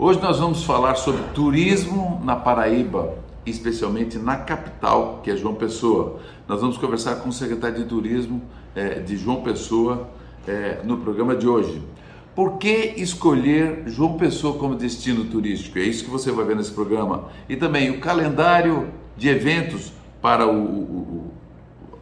Hoje nós vamos falar sobre turismo na Paraíba, especialmente na capital, que é João Pessoa. Nós vamos conversar com o secretário de Turismo é, de João Pessoa é, no programa de hoje. Por que escolher João Pessoa como destino turístico? É isso que você vai ver nesse programa. E também o calendário de eventos para o, o,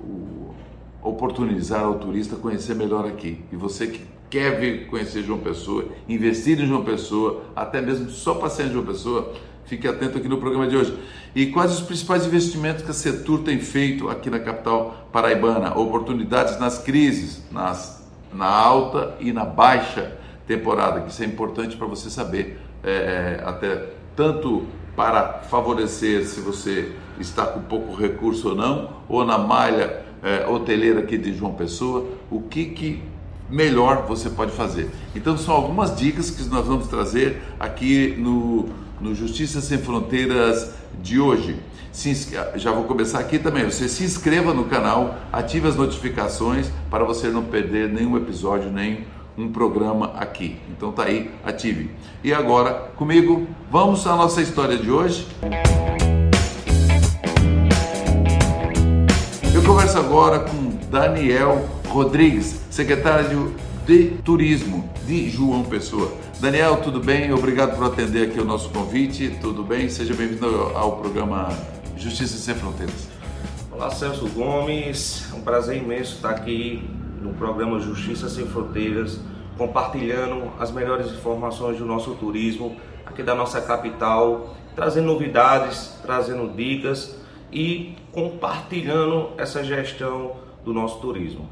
o, o oportunizar ao turista conhecer melhor aqui. E você que quer vir conhecer João Pessoa, investir em João Pessoa, até mesmo só passear em João Pessoa, fique atento aqui no programa de hoje. E quais os principais investimentos que a Setur tem feito aqui na capital paraibana? Oportunidades nas crises, nas, na alta e na baixa temporada, que isso é importante para você saber, é, até tanto para favorecer se você está com pouco recurso ou não, ou na malha é, hoteleira aqui de João Pessoa, o que, que melhor você pode fazer. Então são algumas dicas que nós vamos trazer aqui no, no Justiça Sem Fronteiras de hoje. Se, já vou começar aqui também. Você se inscreva no canal, ative as notificações para você não perder nenhum episódio, nem um programa aqui. Então tá aí, ative. E agora, comigo, vamos à nossa história de hoje. Eu converso agora com Daniel Rodrigues, secretário de Turismo de João Pessoa. Daniel, tudo bem? Obrigado por atender aqui o nosso convite. Tudo bem? Seja bem-vindo ao programa Justiça Sem Fronteiras. Olá, Celso Gomes. É um prazer imenso estar aqui no programa Justiça Sem Fronteiras, compartilhando as melhores informações do nosso turismo aqui da nossa capital, trazendo novidades, trazendo dicas e compartilhando essa gestão do nosso turismo.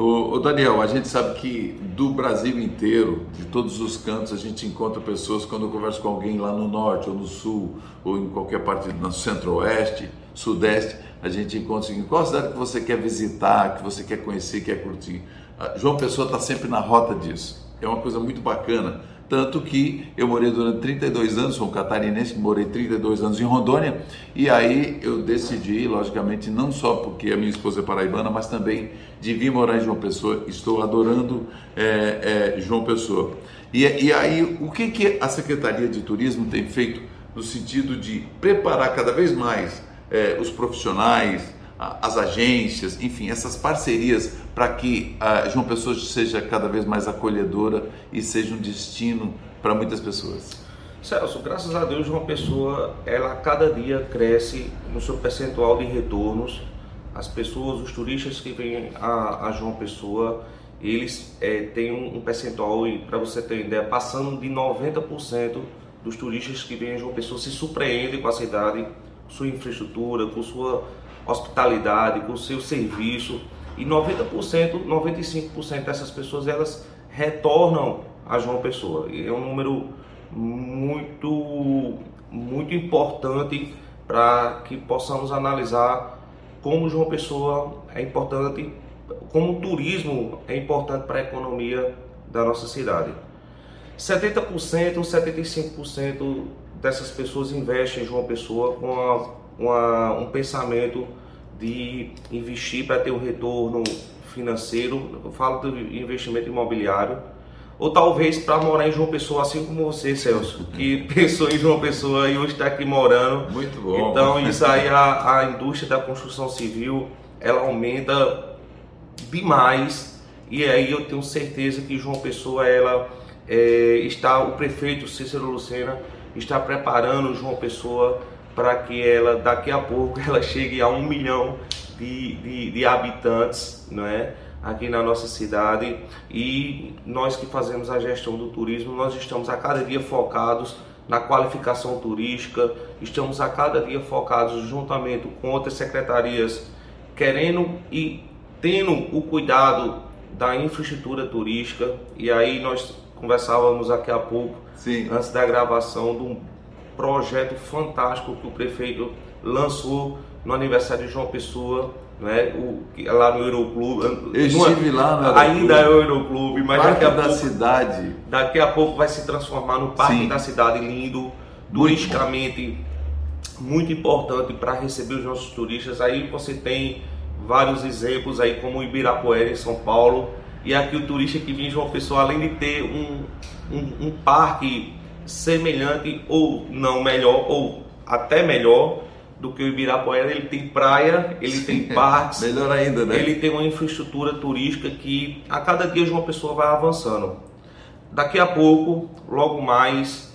O, Daniel, a gente sabe que do Brasil inteiro, de todos os cantos, a gente encontra pessoas quando eu converso com alguém lá no norte ou no sul ou em qualquer parte no centro-oeste, sudeste, a gente encontra em qual cidade que você quer visitar, que você quer conhecer, quer curtir. João Pessoa está sempre na rota disso. É uma coisa muito bacana tanto que eu morei durante 32 anos, sou um catarinense morei 32 anos em Rondônia, e aí eu decidi, logicamente, não só porque a minha esposa é paraibana, mas também de vir morar em João Pessoa. Estou adorando é, é, João Pessoa. E, e aí, o que, que a Secretaria de Turismo tem feito no sentido de preparar cada vez mais é, os profissionais, as agências, enfim, essas parcerias para que João Pessoa seja cada vez mais acolhedora e seja um destino para muitas pessoas? Celso, graças a Deus, João Pessoa, ela cada dia cresce no seu percentual de retornos. As pessoas, os turistas que vêm a, a João Pessoa, eles é, têm um, um percentual, para você ter ideia, passando de 90% dos turistas que vêm a João Pessoa se surpreendem com a cidade, com sua infraestrutura, com sua hospitalidade, com o seu serviço. E 90%, 95% dessas pessoas elas retornam a João Pessoa. E é um número muito, muito importante para que possamos analisar como João Pessoa é importante, como o turismo é importante para a economia da nossa cidade. 70%, 75% dessas pessoas investem em João Pessoa com a uma, um pensamento de investir para ter um retorno financeiro, eu falo de investimento imobiliário, ou talvez para morar em João Pessoa, assim como você, Celso, que pensou em João Pessoa e hoje está aqui morando. Muito bom. Então, isso aí, a, a indústria da construção civil, ela aumenta demais, e aí eu tenho certeza que João Pessoa, ela é, está, o prefeito Cícero Lucena, está preparando João Pessoa para que ela daqui a pouco ela chegue a um milhão de, de, de habitantes, não é? aqui na nossa cidade e nós que fazemos a gestão do turismo, nós estamos a cada dia focados na qualificação turística, estamos a cada dia focados juntamente com outras secretarias, querendo e tendo o cuidado da infraestrutura turística e aí nós conversávamos aqui a pouco, Sim. antes da gravação, um projeto fantástico que o prefeito lançou no aniversário de João Pessoa, né? O, lá no Euroclube. Eu estive lá no Ainda é o Euroclube, mas Parque daqui a da pouco, cidade. Daqui a pouco vai se transformar no Parque Sim. da Cidade lindo, turisticamente muito importante para receber os nossos turistas. Aí você tem vários exemplos aí como o Ibirapuera em São Paulo. E aqui o turista que vem de João Pessoa, além de ter um, um, um parque semelhante ou não melhor, ou até melhor do que o Ibirapuera. Ele tem praia, ele tem parques. Melhor ainda, né? Ele tem uma infraestrutura turística que a cada dia uma pessoa vai avançando. Daqui a pouco, logo mais,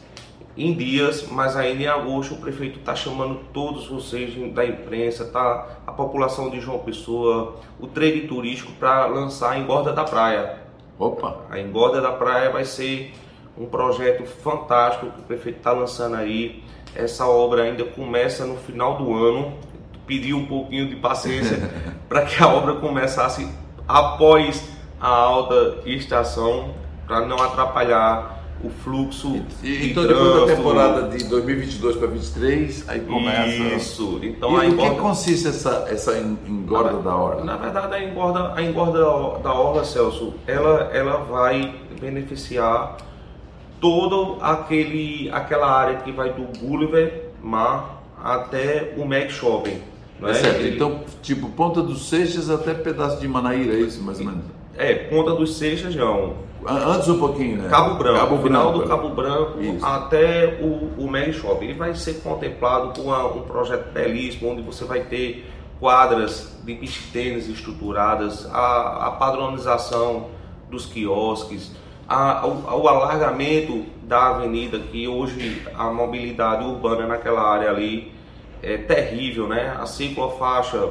em dias, mas ainda em agosto, o prefeito está chamando todos vocês da imprensa, tá? a população de João Pessoa, o trade turístico para lançar a Engorda da Praia. Opa! A Engorda da Praia vai ser um projeto fantástico que o prefeito está lançando aí. Essa obra ainda começa no final do ano. Pedi um pouquinho de paciência para que a obra começasse após a alta estação, para não atrapalhar o fluxo e, então depois da temporada de 2022 para 2023 aí começa isso então e que consiste essa essa engorda na, da orla na verdade a engorda a engorda da orla Celso ela ela vai beneficiar todo aquele aquela área que vai do Gulliver Mar até o Mac Shopping é né? certo. Ele... então tipo Ponta dos Seixas até pedaço de Manaíra é isso mais ou menos é Ponta dos Seixas não Antes um pouquinho, né? Cabo Branco, Cabo final Branco. do Cabo Branco Isso. até o, o Mary Shop. Ele vai ser contemplado com uma, um projeto belíssimo, onde você vai ter quadras de beach tênis estruturadas, a, a padronização dos quiosques, a, alargamento da avenida, que hoje a mobilidade urbana naquela área ali é terrível, né? A ciclofaixa,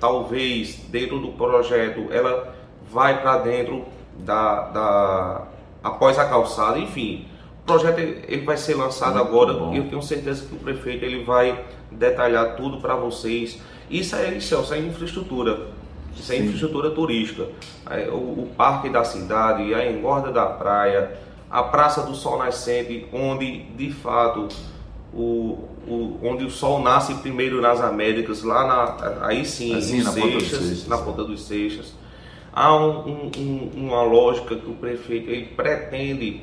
talvez dentro do projeto, ela vai para dentro da, da após a calçada, enfim. O projeto ele vai ser lançado Muito agora bom. e eu tenho certeza que o prefeito ele vai detalhar tudo para vocês. Isso é, isso é infraestrutura. Isso é Sim. infraestrutura turística. O, o, parque da cidade, a engorda da praia, a Praça do Sol Nascente, onde de fato o, o, onde o sol nasce primeiro nas Américas, lá na, aí sim, assim, na, Seixas, ponta Seixas. na ponta dos Seixas. Há um, um, uma lógica que o prefeito ele pretende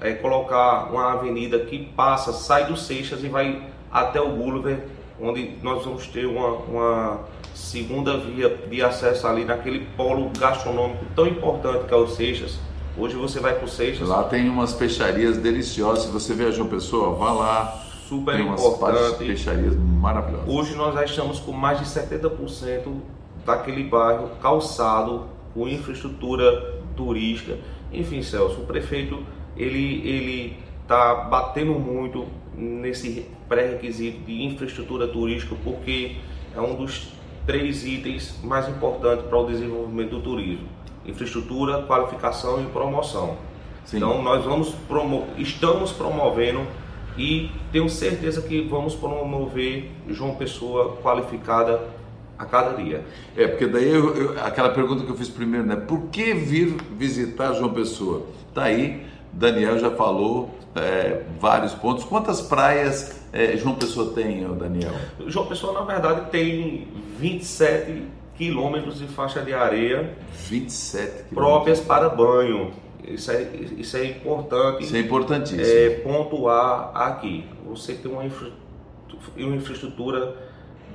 é, colocar uma avenida que passa, sai do Seixas e vai até o Gulliver, onde nós vamos ter uma, uma segunda via de acesso ali naquele polo gastronômico tão importante que é o Seixas. Hoje você vai para o Seixas. Lá tem umas peixarias deliciosas. Se você viajou pessoa, vá lá. Super tem importante. peixarias maravilhosas. Hoje nós já estamos com mais de 70% daquele bairro calçado com infraestrutura turística. Enfim, Celso, o prefeito ele ele está batendo muito nesse pré-requisito de infraestrutura turística porque é um dos três itens mais importantes para o desenvolvimento do turismo: infraestrutura, qualificação e promoção. Sim. Então nós vamos promo estamos promovendo e tenho certeza que vamos promover João Pessoa qualificada a cada dia. É, porque daí eu, eu, aquela pergunta que eu fiz primeiro, né? Por que vir visitar João Pessoa? Tá aí, Daniel já falou é, vários pontos. Quantas praias é, João Pessoa tem, Daniel? João Pessoa, na verdade, tem 27 quilômetros de faixa de areia 27 próprias para banho. Isso é, isso é importante. Isso é importantíssimo. É, pontuar aqui. Você tem uma, infra, uma infraestrutura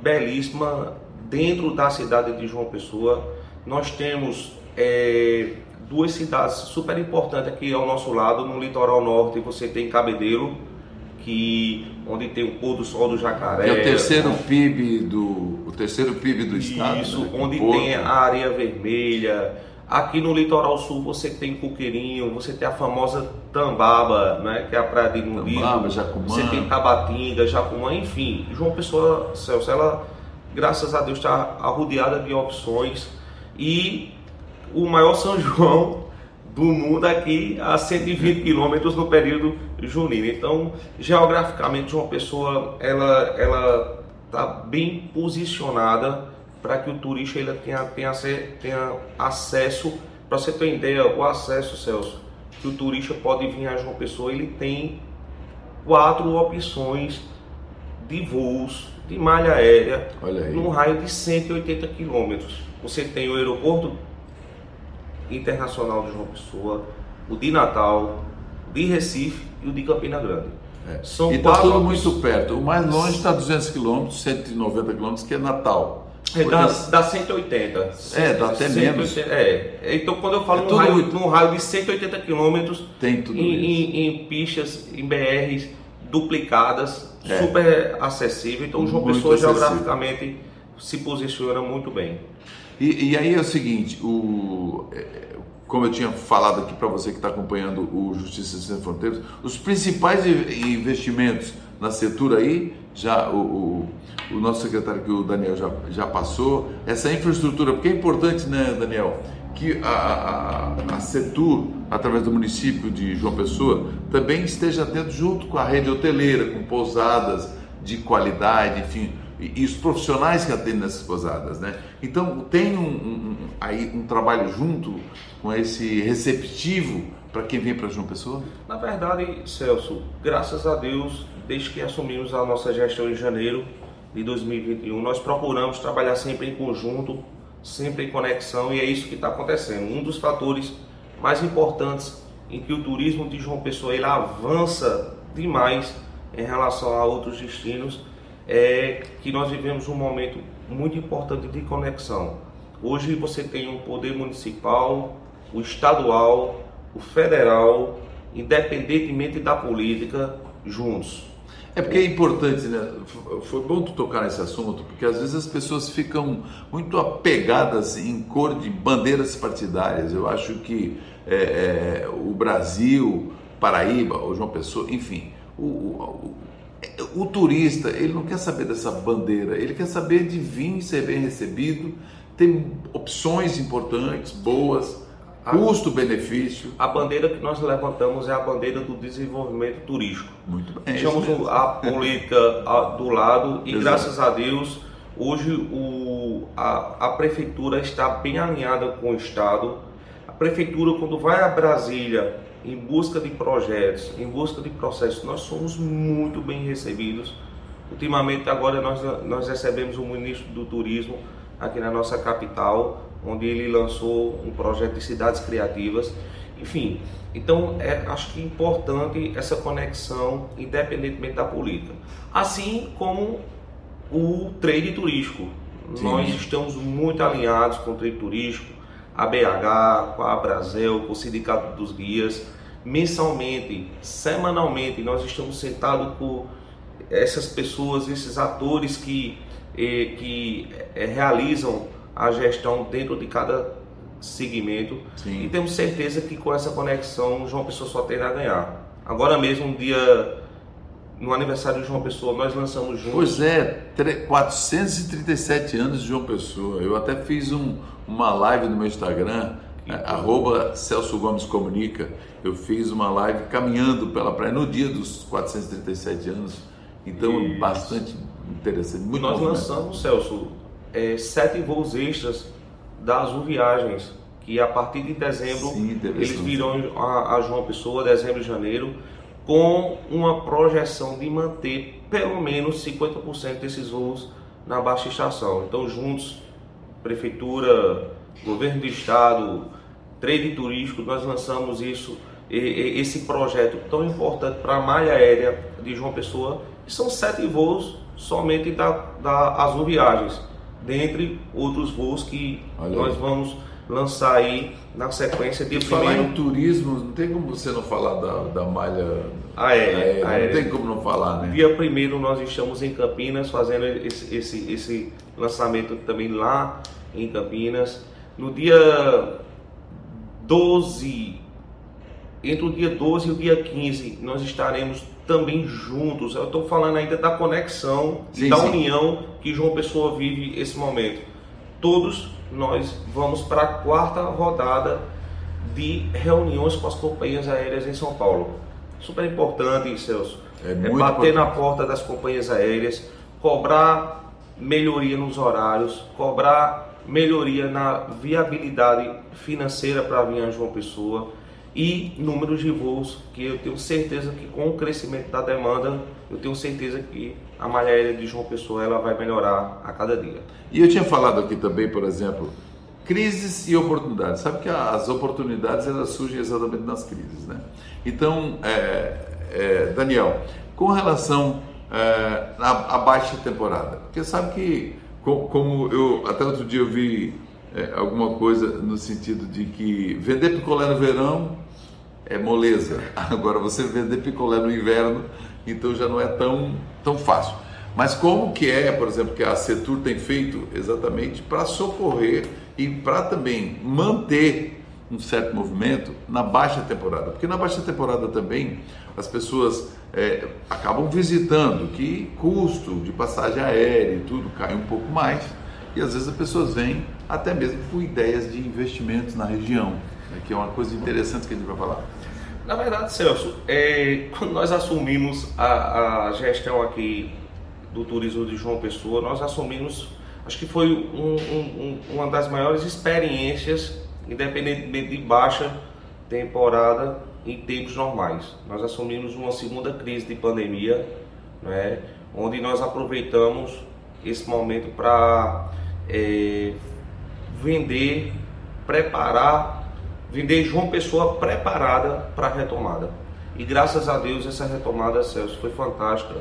belíssima dentro da cidade de João Pessoa. Nós temos é, duas cidades super importantes aqui ao nosso lado. No litoral norte você tem Cabedelo, que, onde tem o pôr do sol do jacaré. É o terceiro PIB do, o terceiro PIB do estado. Isso, né? onde tem a areia vermelha. Aqui no litoral sul você tem Coqueirinho, você tem a famosa Tambaba, né, que é a praia de Mundido. Tambaba, Jacumã. Você tem Tabatinga, Jacumã, enfim. João Pessoa, Celso, ela graças a Deus, está arrodeada de opções e o maior São João do mundo aqui a 120 quilômetros no período junino. Então, geograficamente, uma pessoa ela ela está bem posicionada para que o turista ele tenha, tenha, tenha acesso. Para você ter ideia, o acesso, Celso, que o turista pode vir a João Pessoa, ele tem quatro opções de voos de malha aérea num raio de 180 quilômetros. Você tem o aeroporto internacional de João Pessoa, o de Natal, o de Recife e o de Campina Grande. É. São e está tudo muito perto. O mais longe está 200 quilômetros, 190 quilômetros, que é Natal. É, dá, dá 180. É, dá até 180, menos. É. Então, quando eu falo é num, raio, num raio de 180 quilômetros, tem tudo em, em, em, pistas, em BRs duplicadas, é. super acessível. Então, o João Pessoa acessível. geograficamente se posiciona muito bem. E, e aí é o seguinte, o, é, como eu tinha falado aqui para você que está acompanhando o Justiça Sem Fronteiras, os principais investimentos na setor aí, já o, o, o, nosso secretário que o Daniel já, já passou, essa infraestrutura, porque é importante, né, Daniel, que a, a, a Setur, através do município de João Pessoa, também esteja atento junto com a rede hoteleira, com pousadas de qualidade, enfim, e, e os profissionais que atendem nessas pousadas, né? Então tem um, um, aí um trabalho junto com esse receptivo para quem vem para João Pessoa? Na verdade, Celso, graças a Deus, desde que assumimos a nossa gestão em janeiro de 2021, nós procuramos trabalhar sempre em conjunto, sempre em conexão e é isso que está acontecendo. Um dos fatores mais importantes em que o turismo de João Pessoa ele avança demais em relação a outros destinos é que nós vivemos um momento muito importante de conexão. Hoje você tem um poder municipal, o estadual, o federal, independentemente da política, juntos. É porque é importante, né? Foi bom tu tocar nesse assunto, porque às vezes as pessoas ficam muito apegadas em cor de bandeiras partidárias. Eu acho que é, é, o Brasil, Paraíba, o João Pessoa, enfim, o, o, o, turista, ele não quer saber dessa bandeira, ele quer saber de vir ser bem recebido, tem opções importantes, boas Custo-benefício. A bandeira que nós levantamos é a bandeira do desenvolvimento turístico. Muito bem. Deixamos a política do lado e, Exato. graças a Deus, hoje o, a, a prefeitura está bem alinhada com o Estado. A prefeitura, quando vai a Brasília em busca de projetos, em busca de processos, nós somos muito bem recebidos. Ultimamente, agora, nós, nós recebemos o ministro do Turismo aqui na nossa capital onde ele lançou um projeto de cidades criativas. Enfim, então é, acho que é importante essa conexão, independentemente da política. Assim como o trade turístico. Sim. Nós estamos muito alinhados com o trade turístico, a BH, com a Brasil, com o Sindicato dos Guias. Mensalmente, semanalmente, nós estamos sentados com essas pessoas, esses atores que, eh, que eh, realizam a gestão dentro de cada segmento Sim. e temos certeza que com essa conexão João Pessoa só terá a ganhar. Agora mesmo, um dia no aniversário de João Pessoa, nós lançamos juntos. Pois é, 437 anos de João Pessoa. Eu até fiz um, uma live no meu Instagram, é, arroba Celso Gomes Comunica. Eu fiz uma live caminhando pela praia no dia dos 437 anos. Então, Isso. bastante interessante. Muito nós lançamos, Celso, é, sete voos extras da Azul Viagens, que a partir de dezembro Sim, eles virão a, a João Pessoa, dezembro e janeiro, com uma projeção de manter pelo menos 50% desses voos na baixa estação. Então, juntos, prefeitura, governo do estado, trade turístico, nós lançamos isso, esse projeto tão importante para a malha aérea de João Pessoa. E são sete voos somente da, da Azul Viagens dentre outros voos que nós vamos lançar aí na sequência de Falar primeiro... em turismo, não tem como você não falar da, da malha aérea, aérea, aérea, Não tem como não falar, né? Dia primeiro nós estamos em Campinas fazendo esse, esse, esse lançamento também lá em Campinas. No dia 12, entre o dia 12 e o dia 15, nós estaremos também juntos. Eu estou falando ainda da conexão sim, da sim. união que João Pessoa vive esse momento. Todos nós vamos para a quarta rodada de reuniões com as companhias aéreas em São Paulo. Super importante, Celso. É, é bater importante. na porta das companhias aéreas, cobrar melhoria nos horários, cobrar melhoria na viabilidade financeira para vir a João Pessoa e números de voos que eu tenho certeza que com o crescimento da demanda, eu tenho certeza que a malha aérea de João Pessoa ela vai melhorar a cada dia. E eu tinha falado aqui também, por exemplo, crises e oportunidades. Sabe que as oportunidades elas surgem exatamente nas crises, né? Então, é, é, Daniel, com relação é, à, à baixa temporada, porque sabe que como eu até outro dia eu vi é, alguma coisa no sentido de que vender picolé no verão é moleza. Agora você vender picolé no inverno, então já não é tão, tão fácil. Mas como que é, por exemplo, que a Setur tem feito exatamente para socorrer e para também manter um certo movimento na baixa temporada, porque na baixa temporada também as pessoas é, acabam visitando, que custo de passagem aérea e tudo cai um pouco mais, e às vezes as pessoas vêm até mesmo com ideias de investimentos na região, né, que é uma coisa interessante que a gente vai falar. Na verdade, Celso, é, quando nós assumimos a, a, gestão aqui do turismo de João Pessoa, nós assumimos, acho que foi um, um, uma das maiores experiências, independentemente de baixa temporada, em tempos normais. Nós assumimos uma segunda crise de pandemia, né, onde nós aproveitamos esse momento para é, vender, preparar, vender João Pessoa preparada para a retomada. E graças a Deus essa retomada, Celso, foi fantástica.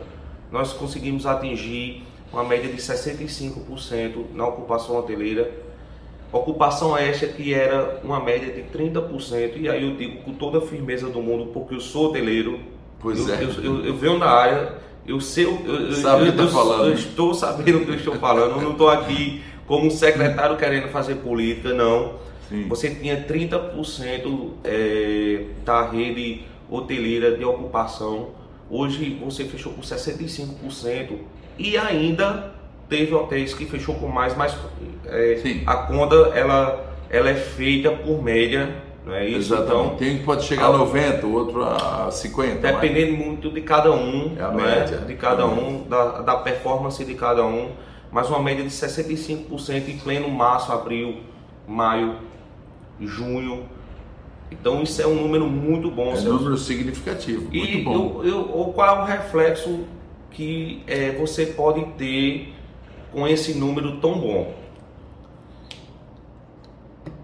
Nós conseguimos atingir uma média de 65% na ocupação hoteleira. Ocupação esta que era uma média de 30%, e aí eu digo com toda a firmeza do mundo, porque eu sou hoteleiro, pois eu, é. eu, eu, eu venho da área, eu sei, eu, Sabe eu, tá falando. eu estou sabendo o que eu estou falando, eu não estou aqui como secretário querendo fazer política, não. Sim. Você tinha 30% é, da rede hoteleira de ocupação, hoje você fechou com 65% e ainda teve hotéis que fechou com mais, mas é, a conta ela, ela é feita por média, não é isso? Exatamente. Então, Tem que pode chegar a 90, o outro a 50. mas- Dependendo muito de cada um, É a não média. de cada É um, da, da performance de cada um, mas uma média de 65% em pleno março, abril, maio, junho. Então isso é um número muito bom. É um Celso. número significativo. Muito E bom. eu, eu, qual é o reflexo que é, você pode ter com esse número tão bom?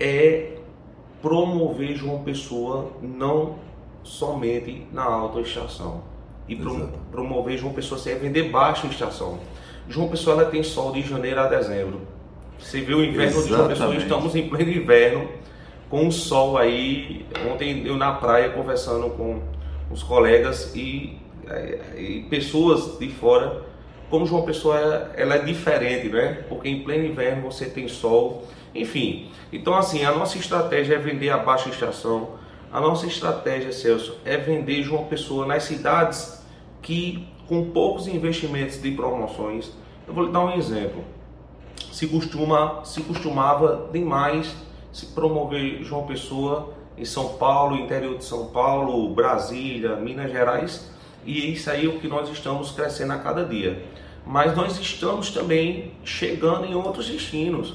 É promover João Pessoa não somente na alta estação. E pro- Exato. promover João Pessoa sem vender baixa estação. João Pessoa ela tem sol de janeiro a dezembro. Você vê o inverno de João Pessoa, Exatamente. estamos em pleno inverno, com o sol aí. Ontem eu na praia conversando com os colegas e, eh, e pessoas de fora, como João Pessoa é- ela é diferente, né? Porque em pleno inverno você tem sol, enfim. Então assim, a nossa estratégia é vender a baixa estação. A nossa estratégia, Celso, é vender João Pessoa nas cidades que com poucos investimentos de promoções. Eu vou lhe dar um exemplo se costuma se costumava demais se promover João Pessoa em São Paulo, interior de São Paulo, Brasília, Minas Gerais, e isso aí é o que nós estamos crescendo a cada dia. Mas nós estamos também chegando em outros destinos,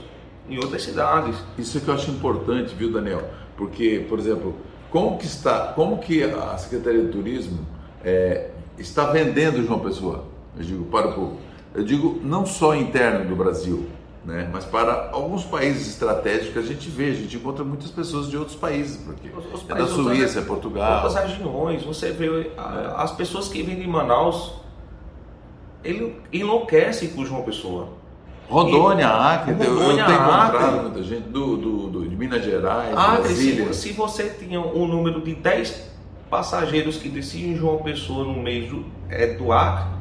em outras cidades. Isso que eu acho importante, viu, Daniel? Porque, por exemplo, como que está, como que a Secretaria de Turismo é, está vendendo João Pessoa? Eu digo para o público. Eu digo não só interno do Brasil, né, mas para alguns países estratégicos a gente vê, a gente encontra muitas pessoas de outros países, porque Os- os é da Suíça, é Portugal. Outras regiões, você vê a- as pessoas que vêm de Manaus, ele enlouquece com João Pessoa. Rondônia, Acre, eu- eu, Rondônia, tenho encontrado Acre. muita gente do, do, do- de Minas Gerais, Ah, Brasília. se, se você tinha um número de 10 passageiros que desciam João Pessoa no mês do, é, do Acre,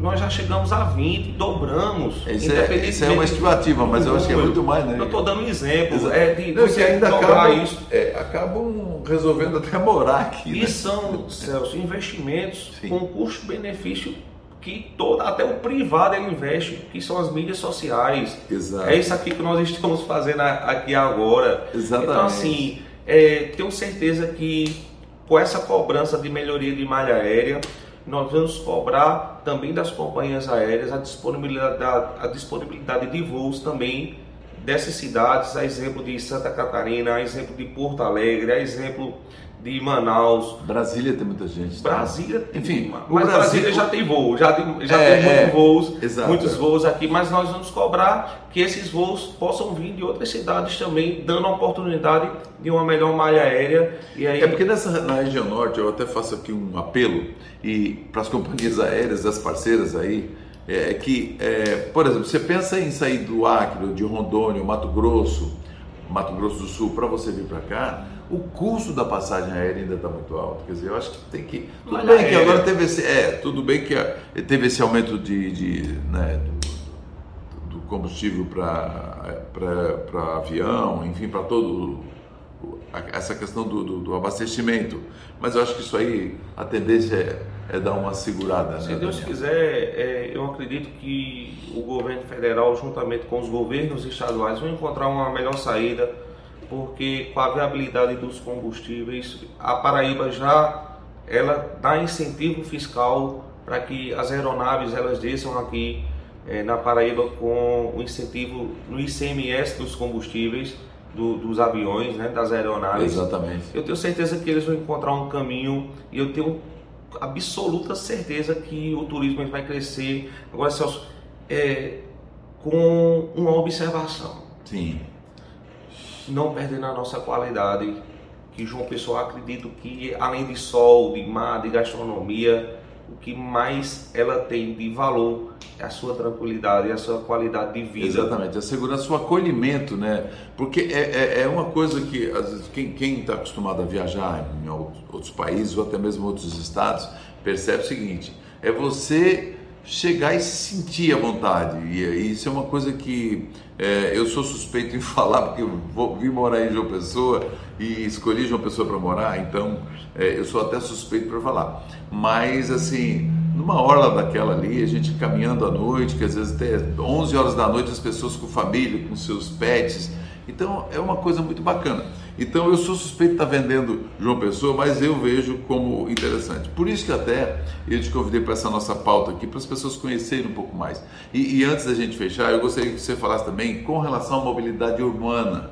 nós já chegamos a 20, dobramos. Isso é, isso é uma estimativa, mas eu acho que é muito mais, né? Eu estou dando um exemplo. Exato. É de Não, que você ainda acabam, isso. é, acabam resolvendo até morar aqui. E né? são, Celso, investimentos Sim. com custo-benefício que toda, até o privado ele investe, que são as mídias sociais. Exato. É isso aqui que nós estamos fazendo aqui agora. Exatamente. Então, assim, é, tenho certeza que com essa cobrança de melhoria de malha aérea, nós vamos cobrar também das companhias aéreas a disponibilidade, a disponibilidade de voos também dessas cidades, a exemplo de Santa Catarina, a exemplo de Porto Alegre, a exemplo de Manaus, Brasília tem muita gente. tá? Brasília, tem- Enfim, mas Brasil- Brasília já tem voo, já tem, já É, tem muitos é, voos, exato, muitos é. voos aqui, mas nós vamos cobrar que esses voos possam vir de outras cidades também, dando a oportunidade de uma melhor malha aérea. E aí, É porque nessa, na região norte, eu até faço aqui um apelo e para as companhias aéreas, as parceiras aí, é que, é, por exemplo, você pensa em sair do Acre, de Rondônia, Mato Grosso, Mato Grosso do Sul, para você vir para cá, o custo da passagem aérea ainda está muito alto. Quer dizer, eu acho que tem que. Tudo Olha bem que agora teve esse. É, tudo bem que teve esse aumento de, de né, do, do combustível para avião, enfim, para todo essa questão do, do, do, abastecimento. Mas eu acho que isso aí, a tendência é, é dar uma segurada. Se né, Deus Daniel? quiser, é, eu acredito que o governo federal, juntamente com os governos estaduais, vão encontrar uma melhor saída, porque com a viabilidade dos combustíveis, a Paraíba já ela dá incentivo fiscal para que as aeronaves elas desçam aqui é, na Paraíba com o incentivo no ICMS dos combustíveis do, dos aviões, né, das aeronaves. Exatamente. Eu tenho certeza que eles vão encontrar um caminho e eu tenho absoluta certeza que o turismo vai crescer. Agora, Celso, é, com uma observação. Sim. Não perdendo a nossa qualidade, que João Pessoa acredito que além de sol, de mar, de gastronomia, o que mais ela tem de valor é a sua tranquilidade a sua qualidade de vida. Exatamente, a segurança, o acolhimento, né? Porque é, é, é uma coisa que, às vezes, quem está acostumado a viajar em outros países ou até mesmo outros estados, percebe o seguinte: é você chegar e se sentir à vontade. E isso é uma coisa que é, eu sou suspeito em falar, porque eu vim morar em João Pessoa e escolhi João Pessoa para morar, então é, eu sou até suspeito para falar. Mas, assim, numa orla daquela ali, a gente caminhando à noite, que às vezes até 11 horas da noite as pessoas com família, com seus pets. Então, é uma coisa muito bacana. Então eu sou suspeito de estar vendendo João Pessoa, mas eu vejo como interessante. Por isso que até eu te convidei para essa nossa pauta aqui, para as pessoas conhecerem um pouco mais. E, e, antes da gente fechar, eu gostaria que você falasse também com relação à mobilidade urbana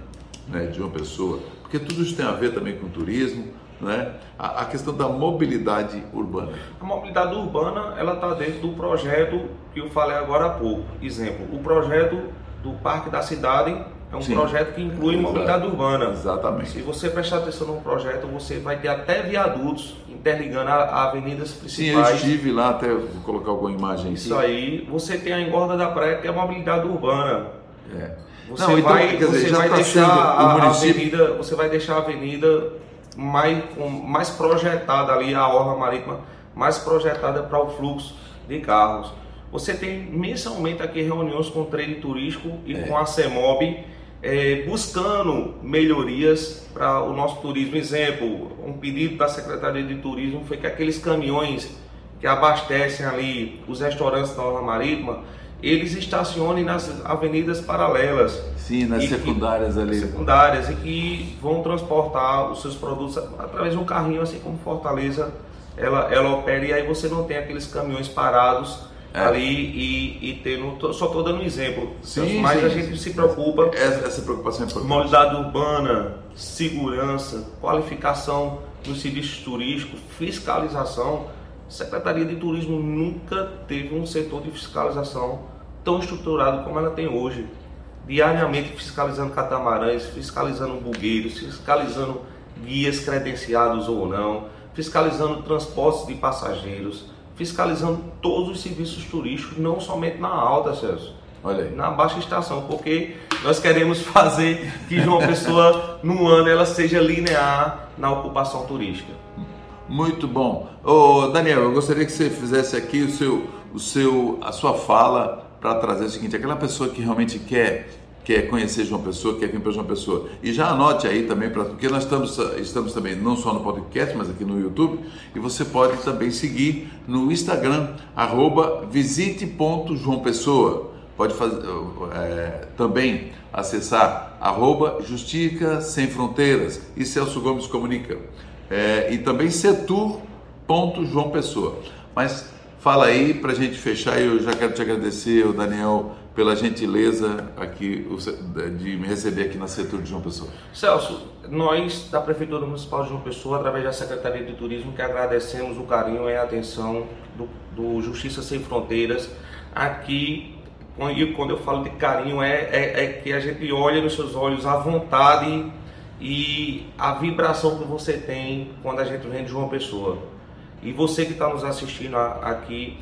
né, de João Pessoa, porque tudo isso tem a ver também com turismo, né? A, a, questão da mobilidade urbana. A mobilidade urbana ela está dentro do projeto que eu falei agora há pouco. Exemplo, o projeto do Parque da Cidade é um Sim. projeto que inclui Exato. mobilidade urbana. Exatamente. Se você prestar atenção no projeto, você vai ter até viadutos interligando a, a avenidas principais. Sim, eu estive lá, até vou colocar alguma imagem Isso aqui. aí. Você tem a engorda da praia, que é a mobilidade urbana. É. Você Não, então, vai, dizer, você vai tá deixar a, município... avenida, você vai deixar a avenida mais, mais projetada ali, a orla marítima mais projetada para o fluxo de carros. Você tem mensalmente aqui reuniões com o trade turístico e é. com a CEMOB é, buscando melhorias para o nosso turismo. Exemplo, um pedido da Secretaria de Turismo foi que aqueles caminhões que abastecem ali os restaurantes da Orla Marítima, eles estacionem nas avenidas paralelas. Sim, nas secundárias que, ali. Secundárias e que vão transportar os seus produtos através de um carrinho, assim como Fortaleza ela, ela opera, e aí você não tem aqueles caminhões parados é. ali e, e tendo. Só estou dando um exemplo. Sim, mas sim, a gente se preocupa. Essa, essa preocupação é importante. Mobilidade urbana, segurança, qualificação dos serviços turísticos, fiscalização. A Secretaria de Turismo nunca teve um setor de fiscalização tão estruturado como ela tem hoje. Diariamente fiscalizando catamarãs, fiscalizando bugueiros, fiscalizando guias credenciados ou não, fiscalizando transportes de passageiros fiscalizando todos os serviços turísticos, não somente na alta, Celso. Olha aí. Na baixa estação, porque nós queremos fazer que João Pessoa, no ano, ela seja linear na ocupação turística. Muito bom. Ô, Daniel, eu gostaria que você fizesse aqui o seu, o seu, a sua fala para trazer o seguinte: aquela pessoa que realmente quer quer conhecer João Pessoa, quer vir para João Pessoa. E já anote aí também, pra, porque nós estamos, estamos também não só no podcast, mas aqui no YouTube, e você pode também seguir no Instagram, arroba visite.joaopessoa. Pode fazer, é, também acessar arroba Justica Sem Fronteiras e Celso Gomes Comunica. É, e também setur.joaopessoa. Mas fala aí para a gente fechar, eu já quero te agradecer, o Daniel, pela gentileza aqui de me receber aqui na setor de João Pessoa. Celso, nós da Prefeitura Municipal de João Pessoa, através da Secretaria de Turismo, que agradecemos o carinho e a atenção do, do Justiça Sem Fronteiras aqui. E quando eu falo de carinho, é, é, é que a gente olha nos seus olhos a vontade e a vibração que você tem quando a gente vem de João Pessoa. E você que está nos assistindo aqui,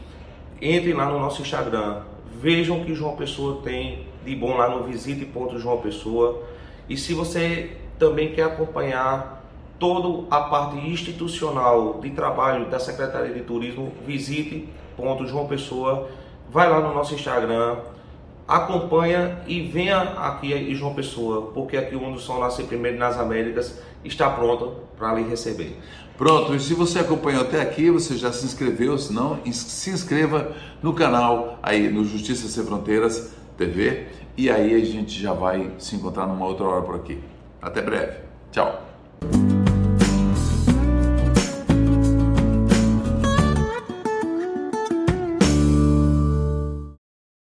entrem lá no nosso Instagram, vejam o que João Pessoa tem de bom lá no Visite João Pessoa. E se você também quer acompanhar toda a parte institucional de trabalho da Secretaria de Turismo, visite ponto João Pessoa, vai lá no nosso Instagram, acompanha e venha aqui em João Pessoa, porque aqui o Sol Nascer Primeiro nas Américas está pronto para lhe receber. Pronto, e se você acompanhou até aqui, você já se inscreveu, se não, se inscreva no canal aí no Justiça Sem Fronteiras TV e aí a gente já vai se encontrar numa outra hora por aqui. Até breve. Tchau.